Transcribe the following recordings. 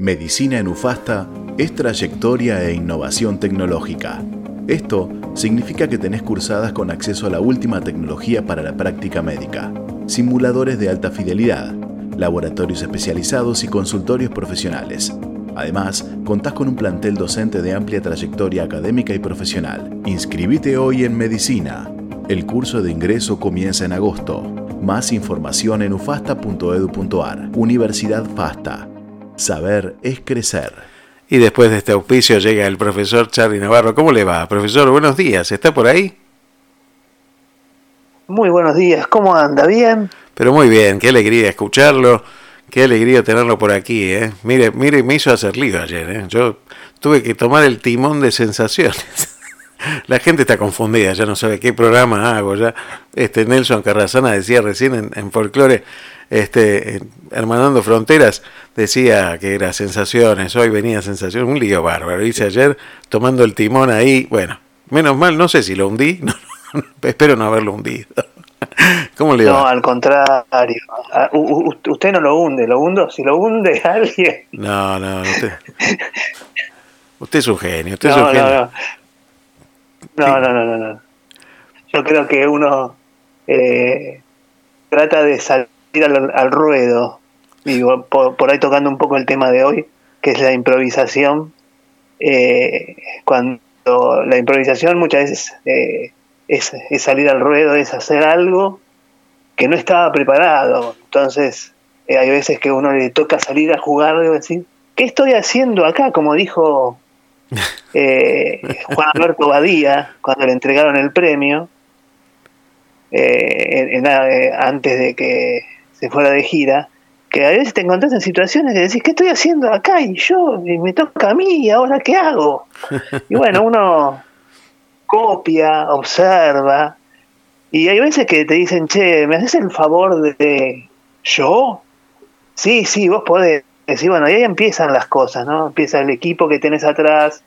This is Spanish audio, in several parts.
Medicina en UFASTA es trayectoria e innovación tecnológica. Esto significa que tenés cursadas con acceso a la última tecnología para la práctica médica, simuladores de alta fidelidad, laboratorios especializados y consultorios profesionales. Además, contás con un plantel docente de amplia trayectoria académica y profesional. Inscribite hoy en Medicina. El curso de ingreso comienza en agosto. Más información en ufasta.edu.ar. Universidad FASTA. Saber es crecer. Y después de este auspicio llega el profesor Charlie Navarro. ¿Cómo le va? Profesor, buenos días. ¿Está por ahí? Muy buenos días. ¿Cómo anda? ¿Bien? Pero muy bien. Qué alegría escucharlo. Qué alegría tenerlo por aquí. ¿eh? Mire, mire, me hizo hacer lío ayer. ¿eh? Yo tuve que tomar el timón de sensaciones. La gente está confundida, ya no sabe qué programa hago. Ya este Nelson Carrazana decía recién en, en folclore, este, Hermanando Fronteras decía que era sensaciones, hoy venía sensaciones, un lío bárbaro. Hice ayer tomando el timón ahí, bueno, menos mal, no sé si lo hundí, espero no haberlo hundido. ¿Cómo le va? No, al contrario. Ah, usted no lo hunde, lo hundo, si lo hunde alguien. No, no, usted, usted es un genio, usted es un genio. No, no, no, no, no. Yo creo que uno eh, trata de salir al, ruedo, digo, por, ahí tocando un poco el tema de hoy, que es la improvisación. Eh, cuando la improvisación muchas veces eh, es, salir al ruedo, es hacer algo que no estaba preparado. Entonces, eh, hay veces que uno le toca salir a jugar y decir, ¿qué estoy haciendo acá? Como dijo Juan Alberto Badía cuando le entregaron el premio, antes de que se fuera de gira, que a veces te encontrás en situaciones que decís, ¿qué estoy haciendo acá? Y yo, me toca a mí, ¿y ahora qué hago? Y bueno, uno copia, observa, y hay veces que te dicen, che, ¿me haces el favor de... ¿Yo? Sí, sí, vos podés. Y bueno, y ahí empiezan las cosas, ¿no? Empieza el equipo que tenés atrás,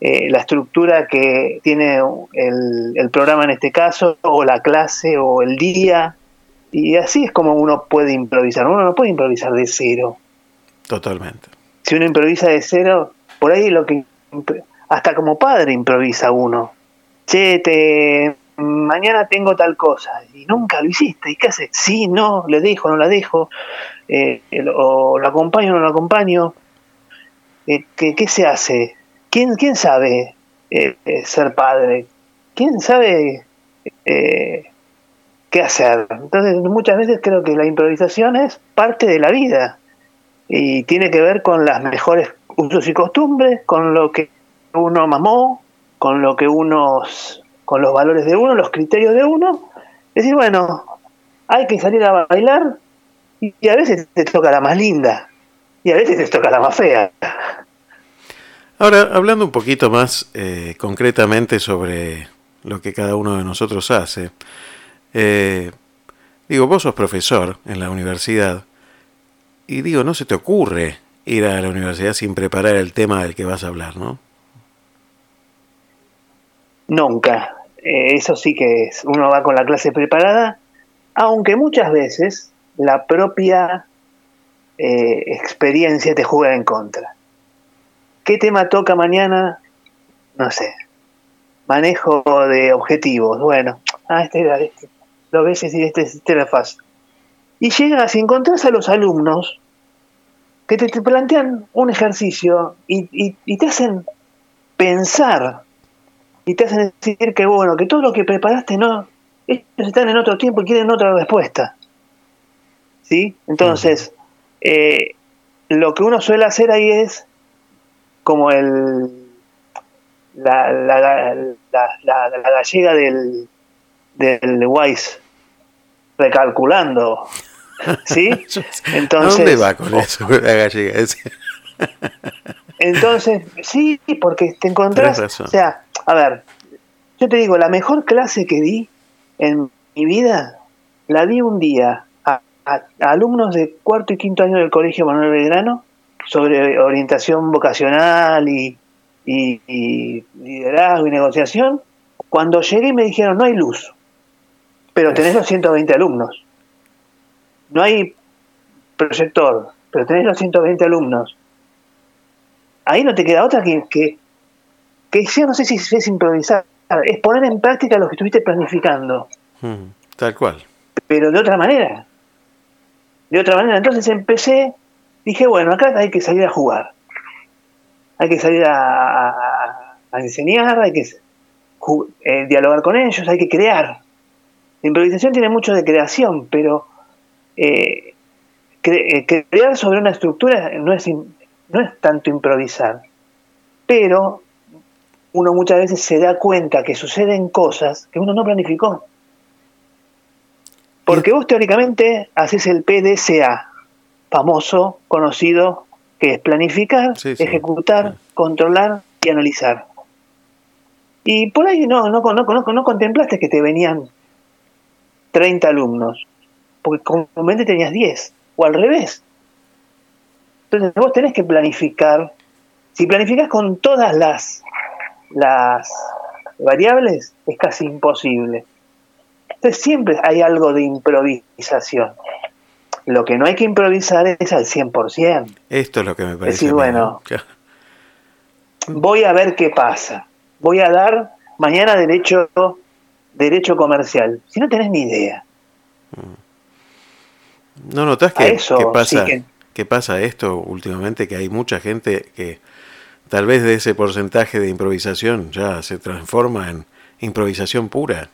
eh, la estructura que tiene el, el programa en este caso, o la clase, o el día, y así es como uno puede improvisar. Uno no puede improvisar de cero. Totalmente. Si uno improvisa de cero, por ahí lo que. Hasta como padre improvisa uno. Che, te, mañana tengo tal cosa. Y nunca lo hiciste. ¿Y qué haces? Sí, no, le dejo, no la dejo. Eh, o lo acompaño, no lo acompaño. Eh, ¿qué, ¿qué, se hace? ¿Quién, quién sabe eh, ser padre? ¿Quién sabe qué hacer. Entonces muchas veces creo que la improvisación es parte de la vida y tiene que ver con las mejores usos y costumbres, con lo que uno mamó, con lo que uno, con los valores de uno, los criterios de uno. Es decir, bueno, hay que salir a bailar y a veces te toca la más linda y a veces te toca la más fea. Ahora, hablando un poquito más eh, concretamente sobre lo que cada uno de nosotros hace, eh, digo, vos sos profesor en la universidad y digo, no se te ocurre ir a la universidad sin preparar el tema del que vas a hablar, ¿no? Nunca. Eh, eso sí que es. Uno va con la clase preparada, aunque muchas veces la propia eh, experiencia te juega en contra. ¿Qué tema toca mañana? No sé. Manejo de objetivos. Bueno, ah, este era este lo ves y este, este era fácil. Y llegas y encontrás a los alumnos que te, plantean un ejercicio y, te hacen pensar y te hacen decir que bueno, que todo lo que preparaste no, ellos están en otro tiempo y quieren otra respuesta. ¿Sí? Entonces, eh, lo que uno suele hacer ahí es como el la, la, la, la gallega del, del Wise recalculando. ¿Sí? Entonces, dónde va con eso entonces, sí, porque te encontrás, o sea, a ver, yo te digo, la mejor clase que di en mi vida, la di un día a, alumnos de cuarto y quinto año del Colegio Manuel Belgrano sobre orientación vocacional y, y liderazgo y negociación. Cuando llegué me dijeron, no hay luz pero tenés los 120 alumnos. No hay proyector, pero tenés los 120 alumnos. ahí no te queda otra que, que, que yo no sé si es improvisar, es poner en práctica lo que estuviste planificando. Mm, tal cual. Pero de otra manera. De otra manera. Entonces empecé, dije, bueno, acá hay que salir a jugar. Hay que salir a, enseñar, hay que eh, dialogar con ellos, hay que crear. La improvisación tiene mucho de creación, pero eh, eh, crear sobre una estructura no es, no es tanto improvisar. Pero uno muchas veces se da cuenta que suceden cosas que uno no planificó. Porque vos teóricamente haces el PDCA, famoso, conocido, que es planificar, ejecutar, controlar y analizar. Y por ahí no, no, no, no, contemplaste que te venían 30 alumnos, porque comúnmente tenías 10, o al revés. Entonces vos tenés que planificar. Si planificas con todas las, las variables, es casi imposible. Entonces siempre hay algo de improvisación. Lo que no hay que improvisar es al 100%. Esto es lo que me parece. Decir, bueno, voy a ver qué pasa. Voy a dar mañana derecho derecho comercial. Si no tenés ni idea. Mm. ¿No notas que, pasa, que... pasa esto últimamente? Que hay mucha gente que tal vez de ese porcentaje de improvisación ya se transforma en improvisación pura.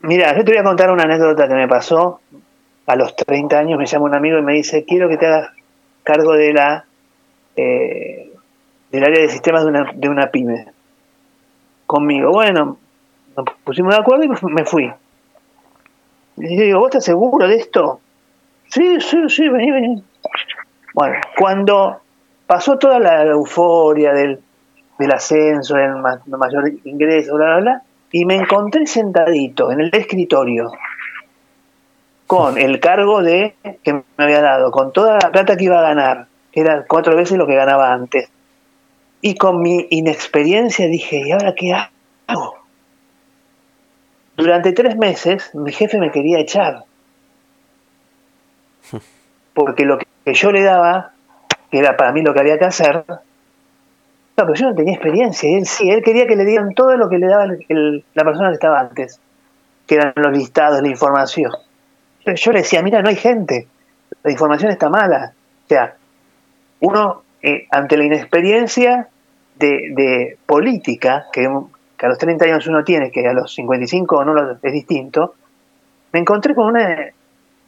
Mira, yo te voy a contar una anécdota que me pasó. A los 30 años me llama un amigo y me dice, quiero que te hagas cargo de la eh, del área de sistemas de una, de una pyme. Conmigo. Bueno, nos pusimos de acuerdo y me fui. Y yo digo, ¿vos estás seguro de esto? Sí, sí, sí, vení, vení. Bueno, cuando pasó toda la, euforia del, del ascenso, del mayor ingreso, bla, bla, bla, y me encontré sentadito en el escritorio con el cargo de que me había dado, con toda la plata que iba a ganar, que era cuatro veces lo que ganaba antes. Y con mi inexperiencia dije, ¿y ahora qué hago? Durante tres meses mi jefe me quería echar. Porque lo que yo le daba, que era para mí lo que había que hacer, no, pero yo no tenía experiencia. Él sí, él quería que le dieran todo lo que le daba la persona que estaba antes, que eran los listados, la información. Yo, le decía, mira, no hay gente, la información está mala. O sea, uno, eh, ante la inexperiencia de, política, que, a los 30 años uno tiene, que a los 55 no lo, es distinto, me encontré con una...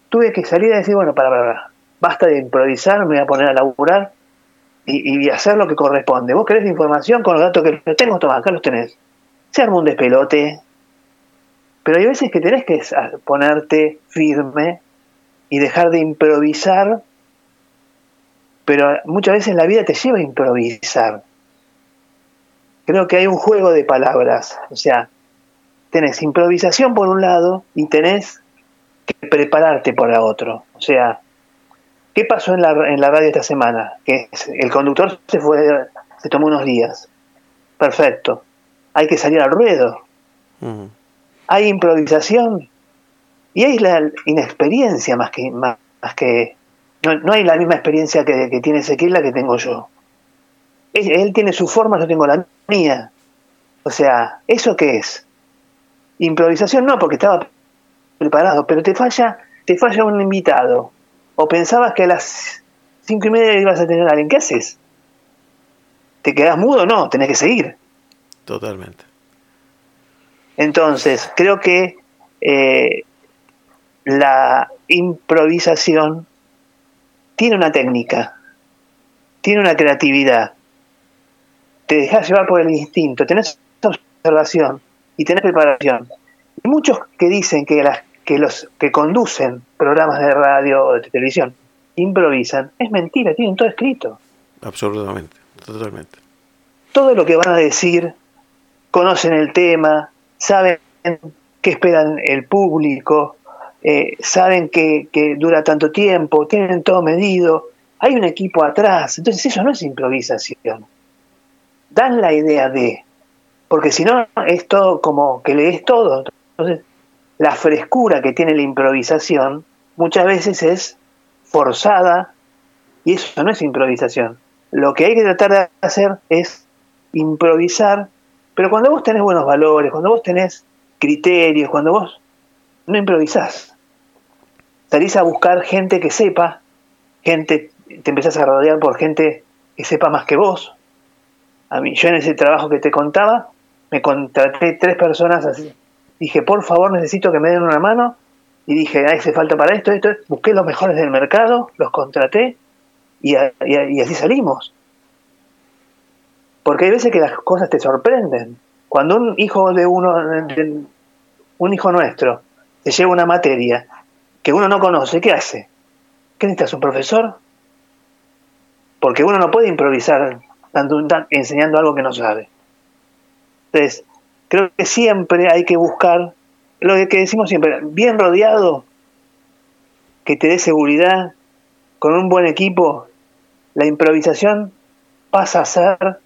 Tuve que salir a decir, bueno, para, para, basta de improvisar, me voy a poner a laburar y, hacer lo que corresponde. Vos querés información con los datos que tengo, toma, acá los tenés. Se arma un despelote, pero hay veces que tenés que ponerte firme y dejar de improvisar, pero muchas veces la vida te lleva a improvisar. Creo que hay un juego de palabras, o sea, tenés improvisación por un lado y tenés que prepararte por otro. O sea, ¿Qué pasó en la, en la radio esta semana? Que el conductor se fue, se tomó unos días. Perfecto. Hay que salir al ruedo. Hay improvisación. Y hay la inexperiencia más que... Más, que no, hay la misma experiencia que, que tiene Ezequiel la que tengo yo. Él, tiene su forma, yo tengo la mía. O sea, ¿eso qué es? Improvisación no, porque estaba preparado, pero te falla, te falla un invitado ¿O pensabas que a las cinco y media ibas a tener a alguien? ¿Qué haces? ¿Te quedas mudo? No, tenés que seguir. Totalmente. Entonces, creo que eh, la improvisación tiene una técnica, tiene una creatividad. Te dejas llevar por el instinto, tenés observación y tenés preparación. Y muchos que dicen que las que los que conducen programas de radio o de televisión improvisan, es mentira, tienen todo escrito. Absolutamente, totalmente. Todo lo que van a decir, conocen el tema, saben qué esperan el público, eh, saben que, que dura tanto tiempo, tienen todo medido, hay un equipo atrás, entonces eso no es improvisación. Dan la idea de, porque si no es todo como que lees todo, entonces la frescura que tiene la improvisación muchas veces es forzada y eso no es improvisación. lo que hay que tratar de hacer es improvisar, pero cuando vos tenés buenos valores, cuando vos tenés criterios, cuando vos no improvisás, salís a buscar gente que sepa, gente, te empezás a rodear por gente que sepa más que vos. A mí, yo en ese trabajo que te contaba, me contraté tres personas así. Dije, por favor, necesito que me den una mano. Y dije, hace falta para esto, esto. Busqué los mejores del mercado, los contraté y, así salimos. Porque hay veces que las cosas te sorprenden. Cuando un hijo de uno, un hijo nuestro, te lleva una materia que uno no conoce, ¿qué hace? ¿Qué necesitas? ¿Un profesor? Porque uno no puede improvisar enseñando algo que no sabe. Entonces, creo que siempre hay que buscar lo que decimos siempre, bien rodeado, que te dé seguridad, con un buen equipo, la improvisación pasa a ser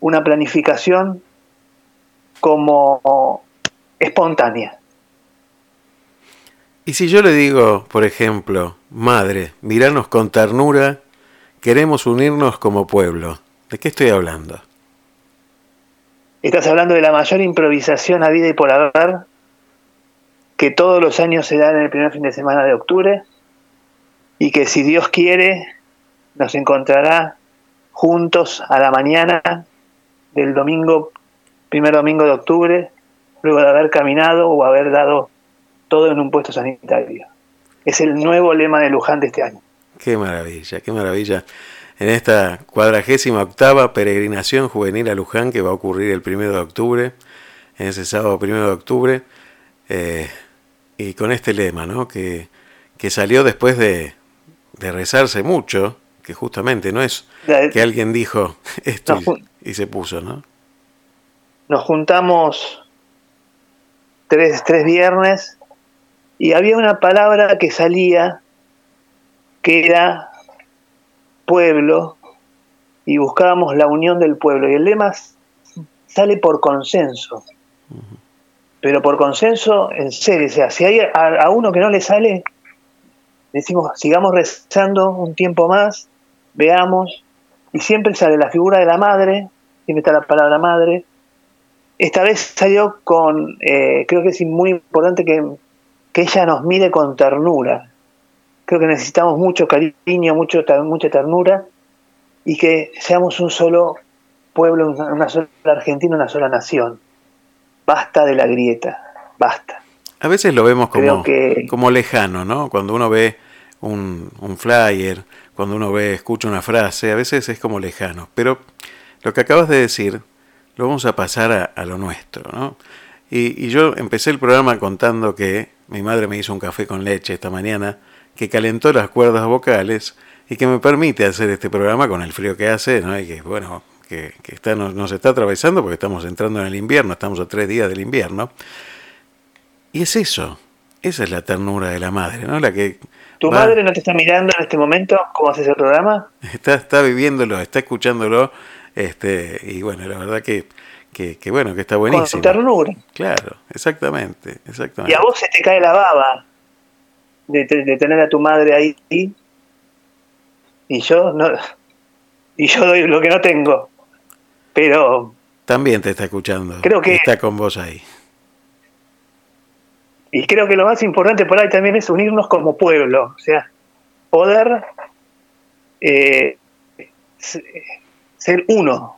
una planificación como espontánea. Y si yo le digo, por ejemplo, madre, miranos con ternura, queremos unirnos como pueblo, ¿de qué estoy hablando? Estás hablando de la mayor improvisación a vida y por haber que todos los años se da en el primer fin de semana de octubre y que si Dios quiere nos encontrará juntos a la mañana del domingo, primer domingo de octubre, luego de haber caminado o haber dado todo en un puesto sanitario. Es el nuevo lema de Luján de este año. Qué maravilla, qué maravilla en esta cuadragésima octava peregrinación juvenil a Luján que va a ocurrir el primero de octubre, en ese sábado primero de octubre, eh, y con este lema, ¿no? que, que salió después de, de, rezarse mucho, que justamente no es que alguien dijo esto y, se puso, ¿no? Nos juntamos tres, tres viernes y había una palabra que salía que era pueblo y buscábamos la unión del pueblo. Y el lema sale por consenso. Pero por consenso, en serio, o sea, si hay a, uno que no le sale, decimos, sigamos rezando un tiempo más, veamos, y siempre sale la figura de la madre, siempre está la palabra madre. Esta vez salió con, eh, creo que es muy importante que, que ella nos mire con ternura, creo que necesitamos mucho cariño, mucho, mucha ternura y que seamos un solo pueblo, una sola Argentina, una sola nación. Basta de la grieta, basta. A veces lo vemos como, como lejano, ¿no? Cuando uno ve un, flyer, cuando uno ve, escucha una frase, a veces es como lejano. Pero lo que acabas de decir, lo vamos a pasar a, lo nuestro, ¿no? Y, y yo empecé el programa contando que mi madre me hizo un café con leche esta mañana que calentó las cuerdas vocales y que me permite hacer este programa con el frío que hace, ¿no? y que bueno, que, está, nos, está atravesando porque estamos entrando en el invierno, estamos a tres días del invierno. Y es eso, esa es la ternura de la madre, ¿no? La que ¿Tu madre no te está mirando en este momento cómo haces el programa? Está, está viviéndolo, está escuchándolo, este, y bueno, la verdad que, que, bueno, que está buenísimo. Con ternura. Claro, exactamente, exactamente. Y a vos se te cae la baba de, tener a tu madre ahí y yo no y yo doy lo que no tengo pero también te está escuchando creo que está con vos ahí. Y creo que lo más importante por ahí también es unirnos como pueblo o sea poder eh, ser uno.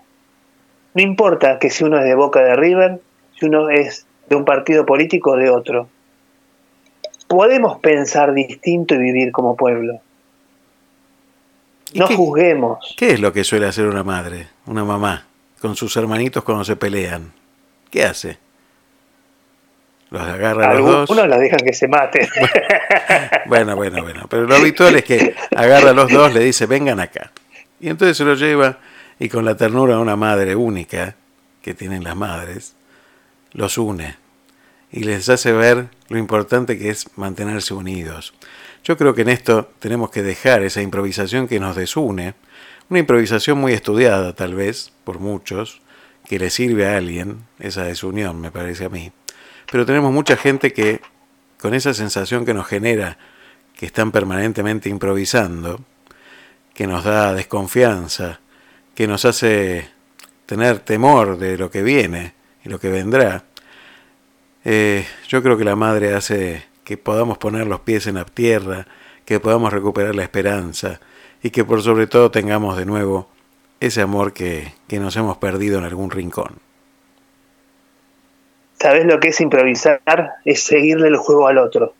No importa que si uno es de Boca de River si uno es de un partido político o de otro podemos pensar distinto y vivir como pueblo. No juzguemos. ¿Qué es lo que suele hacer una madre, una mamá, con sus hermanitos cuando se pelean? ¿Qué hace? Los agarra a los dos. Uno las dejan que se maten. Bueno, bueno, bueno. Pero lo habitual es que agarra a los dos, le dice, vengan acá. Y entonces se lo lleva y con la ternura de una madre única que tienen las madres, los une y les hace ver lo importante que es mantenerse unidos. Yo creo que en esto tenemos que dejar esa improvisación que nos desune, una improvisación muy estudiada tal vez por muchos, que le sirve a alguien, esa desunión me parece a mí, pero tenemos mucha gente que con esa sensación que nos genera que están permanentemente improvisando, que nos da desconfianza que nos hace tener temor de lo que viene y lo que vendrá, eh, yo creo que la madre hace que podamos poner los pies en la tierra, que podamos recuperar la esperanza y que por sobre todo tengamos de nuevo ese amor que, que nos hemos perdido en algún rincón. ¿Sabes lo que es improvisar? Es seguirle el juego al otro.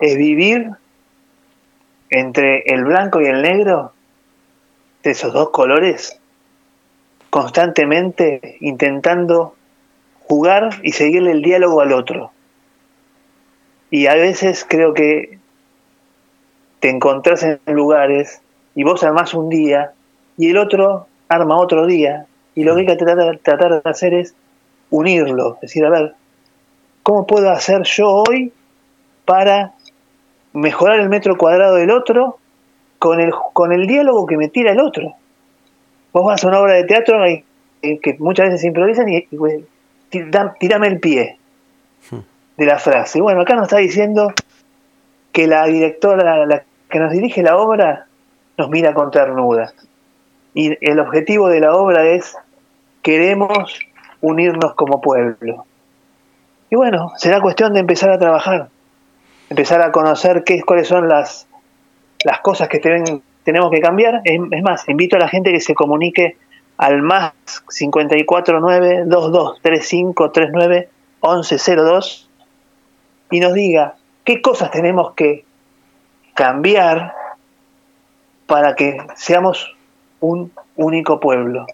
Es vivir entre el blanco y el negro de esos dos colores constantemente intentando jugar y seguirle el diálogo al otro. Y a veces creo que te encontrás en lugares y vos armás un día y el otro arma otro día y lo que hay que tratar, de hacer es unirlo, decir, a ver, ¿cómo puedo hacer yo hoy para mejorar el metro cuadrado del otro con el, con el diálogo que me tira el otro? Vos vas a una obra de teatro que muchas veces improvisan y, y tirame el pie de la frase. Bueno, acá nos está diciendo que la directora, que nos dirige la obra, nos mira con ternura. Y el objetivo de la obra es, queremos unirnos como pueblo. Y bueno, será cuestión de empezar a trabajar, empezar a conocer qué, cuáles son las, las cosas que tenemos que cambiar. Es, es, más, invito a la gente que se comunique al más 549 2235 39 1102 y nos diga qué cosas tenemos que cambiar para que seamos un único pueblo.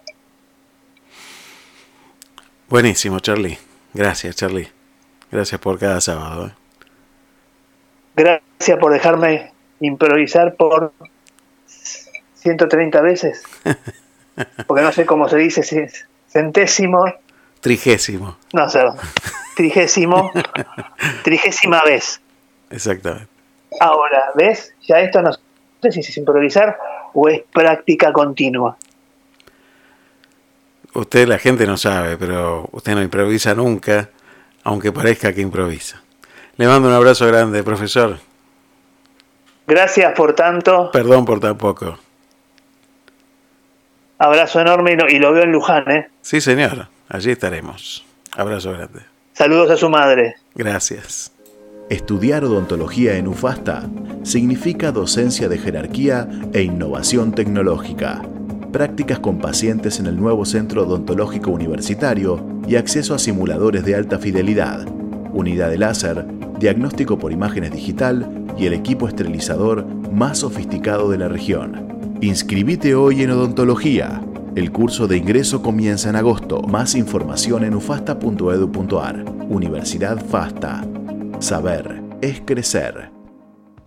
Buenísimo, Charlie. Gracias, Charlie. Gracias por cada sábado. ¿eh? Gracias por dejarme improvisar por 130 veces. Porque no sé cómo se dice, si es centésimo. Trigésimo. No sé, trigésimo. trigésima vez. Exactamente. Ahora, ¿ves? Ya esto no sé si es improvisar o es práctica continua. Usted, la gente no sabe, pero usted no improvisa nunca, aunque parezca que improvisa. Le mando un abrazo grande, profesor. Gracias por tanto. Perdón por tan poco. Abrazo enorme y lo, veo en Luján, ¿eh? Sí, señor. Allí estaremos. Abrazo grande. Saludos a su madre. Gracias. Estudiar odontología en UFASTA significa docencia de jerarquía e innovación tecnológica, prácticas con pacientes en el nuevo Centro Odontológico Universitario y acceso a simuladores de alta fidelidad, unidad de láser, diagnóstico por imágenes digital y el equipo esterilizador más sofisticado de la región. Inscribite hoy en odontología. El curso de ingreso comienza en agosto. Más información en ufasta.edu.ar. Universidad FASTA. Saber es crecer.